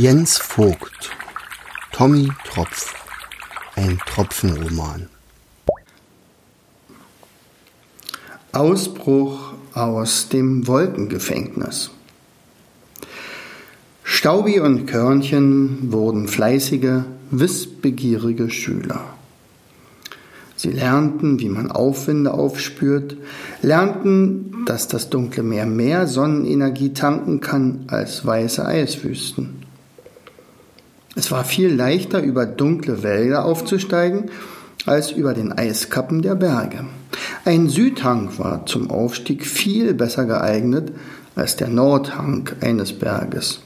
Jens Vogt Tommy Tropf Ein Tropfenroman Ausbruch aus dem Wolkengefängnis Staubi und Körnchen wurden fleißige, wissbegierige Schüler. Sie lernten, wie man Aufwinde aufspürt, lernten, dass das dunkle Meer mehr Sonnenenergie tanken kann als weiße Eiswüsten. Es war viel leichter, über dunkle Wälder aufzusteigen, als über den Eiskappen der Berge. Ein Südhang war zum Aufstieg viel besser geeignet als der Nordhang eines Berges,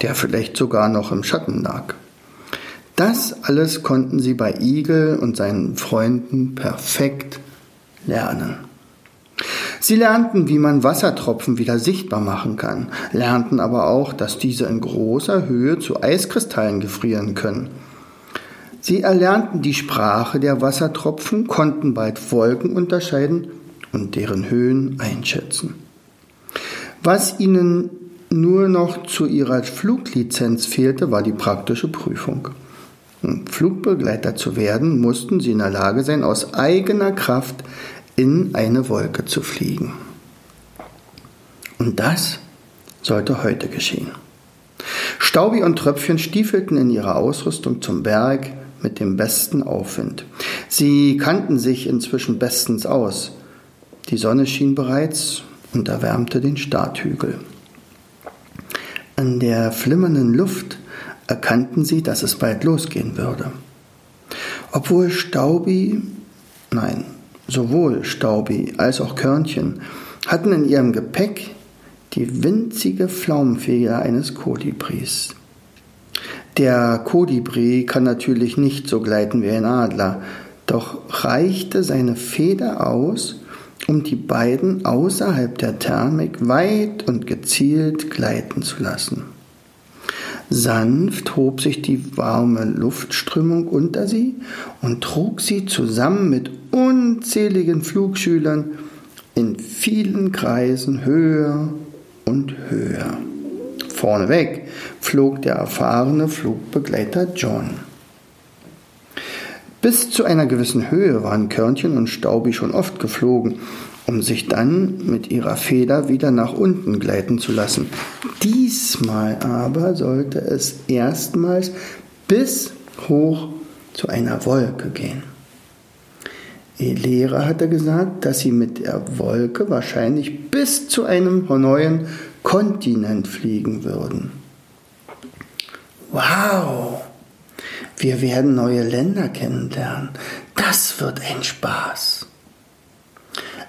der vielleicht sogar noch im Schatten lag. Das alles konnten sie bei Igel und seinen Freunden perfekt lernen. Sie lernten, wie man Wassertropfen wieder sichtbar machen kann, lernten aber auch, dass diese in großer Höhe zu Eiskristallen gefrieren können. Sie erlernten die Sprache der Wassertropfen, konnten bald Wolken unterscheiden und deren Höhen einschätzen. Was ihnen nur noch zu ihrer Fluglizenz fehlte, war die praktische Prüfung. Flugbegleiter zu werden, mussten sie in der Lage sein, aus eigener Kraft in eine Wolke zu fliegen. Und das sollte heute geschehen. Staubi und Tröpfchen stiefelten in ihrer Ausrüstung zum Berg mit dem besten Aufwind. Sie kannten sich inzwischen bestens aus. Die Sonne schien bereits und erwärmte den Starthügel. An der flimmernden Luft erkannten sie, dass es bald losgehen würde. Obwohl Staubi, nein, sowohl Staubi als auch Körnchen hatten in ihrem Gepäck die winzige Pflaumenfeder eines Kolibris. Der Kolibri kann natürlich nicht so gleiten wie ein Adler, doch reichte seine Feder aus, um die beiden außerhalb der Thermik weit und gezielt gleiten zu lassen. Sanft hob sich die warme Luftströmung unter sie und trug sie zusammen mit unzähligen Flugschülern in vielen Kreisen höher und höher. Vorneweg flog der erfahrene Flugbegleiter John. Bis zu einer gewissen Höhe waren Körnchen und Staubi schon oft geflogen, um sich dann mit ihrer Feder wieder nach unten gleiten zu lassen. Diesmal aber sollte es erstmals bis hoch zu einer Wolke gehen. Ihr Lehrer hatte gesagt, dass sie mit der Wolke wahrscheinlich bis zu einem neuen Kontinent fliegen würden. Wow! Wir werden neue Länder kennenlernen. Das wird ein Spaß.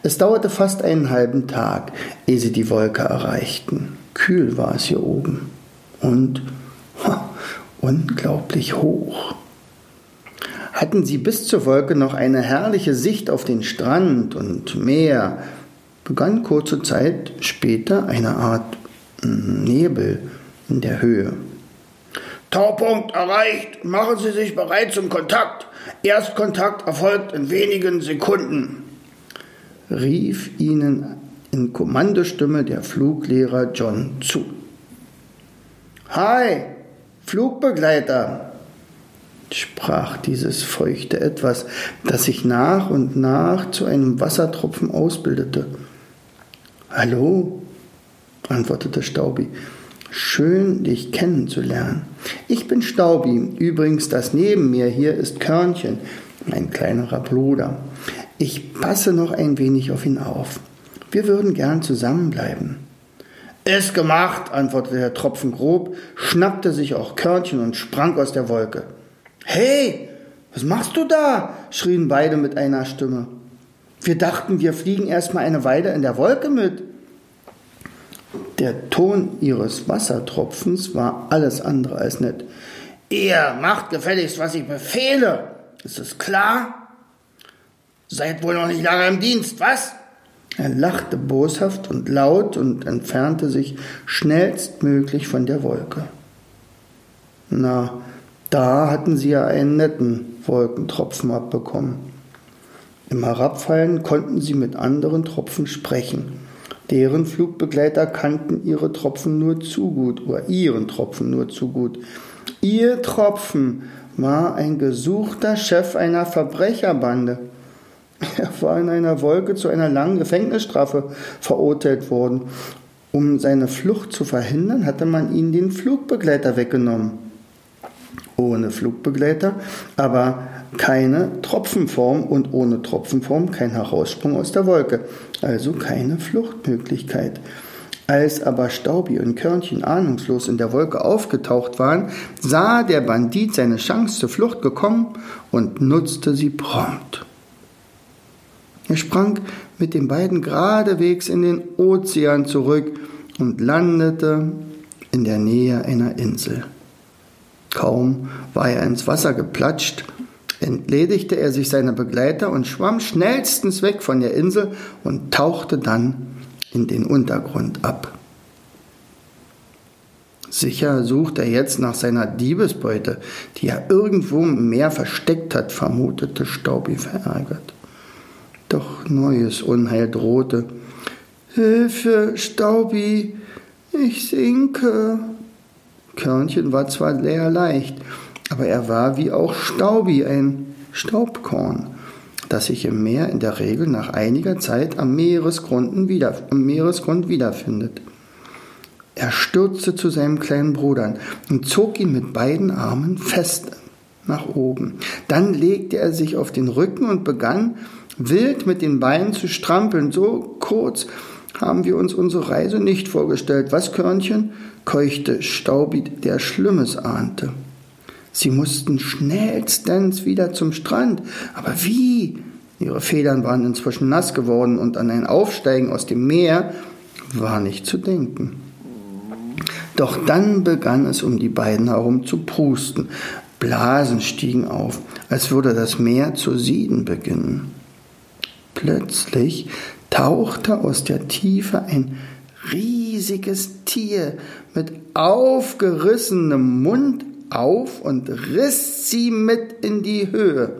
Es dauerte fast einen halben Tag, ehe sie die Wolke erreichten. Kühl war es hier oben und ha, unglaublich hoch. Hatten sie bis zur Wolke noch eine herrliche Sicht auf den Strand und Meer, begann kurze Zeit später eine Art hm, Nebel in der Höhe. Taupunkt erreicht. Machen Sie sich bereit zum Kontakt. Erstkontakt erfolgt in wenigen Sekunden rief ihnen in Kommandostimme der Fluglehrer John zu. Hi, Flugbegleiter, sprach dieses feuchte Etwas, das sich nach und nach zu einem Wassertropfen ausbildete. Hallo, antwortete Staubi. Schön, dich kennenzulernen. Ich bin Staubi. Übrigens, das neben mir hier ist Körnchen, mein kleinerer Bruder. Ich passe noch ein wenig auf ihn auf. Wir würden gern zusammenbleiben. Ist gemacht, antwortete der Tropfen grob, schnappte sich auch Körnchen und sprang aus der Wolke. Hey, was machst du da? schrien beide mit einer Stimme. Wir dachten, wir fliegen erstmal eine Weile in der Wolke mit. Der Ton ihres Wassertropfens war alles andere als nett. Ihr macht gefälligst, was ich befehle. Ist es klar? Seid wohl noch nicht lange im Dienst, was? Er lachte boshaft und laut und entfernte sich schnellstmöglich von der Wolke. Na, da hatten sie ja einen netten Wolkentropfen abbekommen. Im Herabfallen konnten sie mit anderen Tropfen sprechen, deren Flugbegleiter kannten ihre Tropfen nur zu gut oder ihren Tropfen nur zu gut. Ihr Tropfen war ein gesuchter Chef einer Verbrecherbande. Er war in einer Wolke zu einer langen Gefängnisstrafe verurteilt worden. Um seine Flucht zu verhindern, hatte man ihm den Flugbegleiter weggenommen. Ohne Flugbegleiter, aber keine Tropfenform und ohne Tropfenform kein Heraussprung aus der Wolke, also keine Fluchtmöglichkeit. Als aber Staubi und Körnchen ahnungslos in der Wolke aufgetaucht waren, sah der Bandit seine Chance zur Flucht gekommen und nutzte sie prompt. Er sprang mit den beiden geradewegs in den Ozean zurück und landete in der Nähe einer Insel. Kaum war er ins Wasser geplatscht, entledigte er sich seiner Begleiter und schwamm schnellstens weg von der Insel und tauchte dann in den Untergrund ab. Sicher sucht er jetzt nach seiner Diebesbeute, die er irgendwo im Meer versteckt hat, vermutete Staubi verärgert. Doch neues Unheil drohte. Hilfe, Staubi, ich sinke. Körnchen war zwar sehr leicht, aber er war wie auch Staubi ein Staubkorn, das sich im Meer in der Regel nach einiger Zeit am, Meeresgrund, wieder, am Meeresgrund wiederfindet. Er stürzte zu seinem kleinen Bruder und zog ihn mit beiden Armen fest nach oben. Dann legte er sich auf den Rücken und begann, wild mit den Beinen zu strampeln. So kurz haben wir uns unsere Reise nicht vorgestellt. Was, Körnchen? keuchte Staubi, der Schlimmes ahnte. Sie mussten schnellstens wieder zum Strand. Aber wie? Ihre Federn waren inzwischen nass geworden und an ein Aufsteigen aus dem Meer war nicht zu denken. Doch dann begann es um die beiden herum zu prusten. Blasen stiegen auf, als würde das Meer zu sieden beginnen. Plötzlich tauchte aus der Tiefe ein riesiges Tier mit aufgerissenem Mund auf und riss sie mit in die Höhe.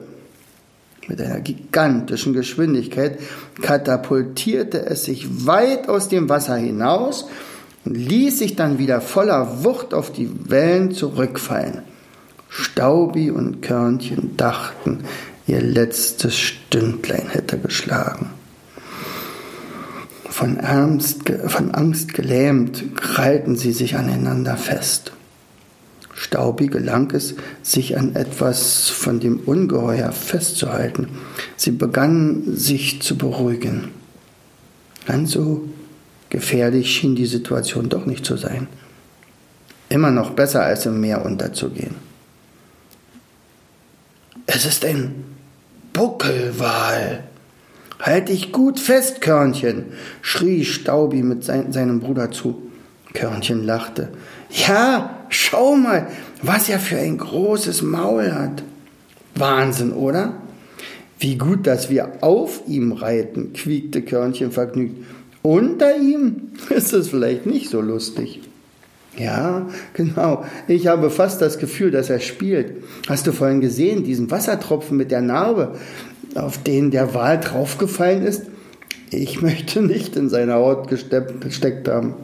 Mit einer gigantischen Geschwindigkeit katapultierte es sich weit aus dem Wasser hinaus und ließ sich dann wieder voller Wucht auf die Wellen zurückfallen. Staubi und Körnchen dachten, ihr letztes Stündlein hätte geschlagen. Von Angst, von Angst gelähmt krallten sie sich aneinander fest. Staubi gelang es, sich an etwas von dem Ungeheuer festzuhalten. Sie begannen sich zu beruhigen. Ganz so gefährlich schien die Situation doch nicht zu sein. Immer noch besser als im Meer unterzugehen. Es ist ein Buckelwal. Halt dich gut fest, Körnchen, schrie Staubi mit sein, seinem Bruder zu. Körnchen lachte. Ja, schau mal, was er für ein großes Maul hat. Wahnsinn, oder? Wie gut, dass wir auf ihm reiten, quiekte Körnchen vergnügt. Unter ihm ist es vielleicht nicht so lustig. Ja, genau. Ich habe fast das Gefühl, dass er spielt. Hast du vorhin gesehen, diesen Wassertropfen mit der Narbe, auf den der Wal draufgefallen ist? Ich möchte nicht in seine Haut gesteckt haben.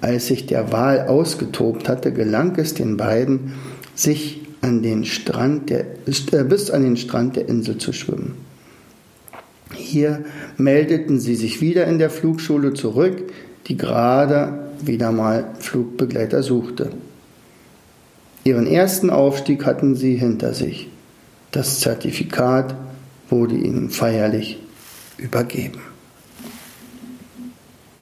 Als sich der Wal ausgetobt hatte, gelang es den beiden, sich an den Strand der, äh, bis an den Strand der Insel zu schwimmen. Hier meldeten sie sich wieder in der Flugschule zurück, die gerade wieder mal Flugbegleiter suchte. Ihren ersten Aufstieg hatten sie hinter sich. Das Zertifikat wurde ihnen feierlich übergeben.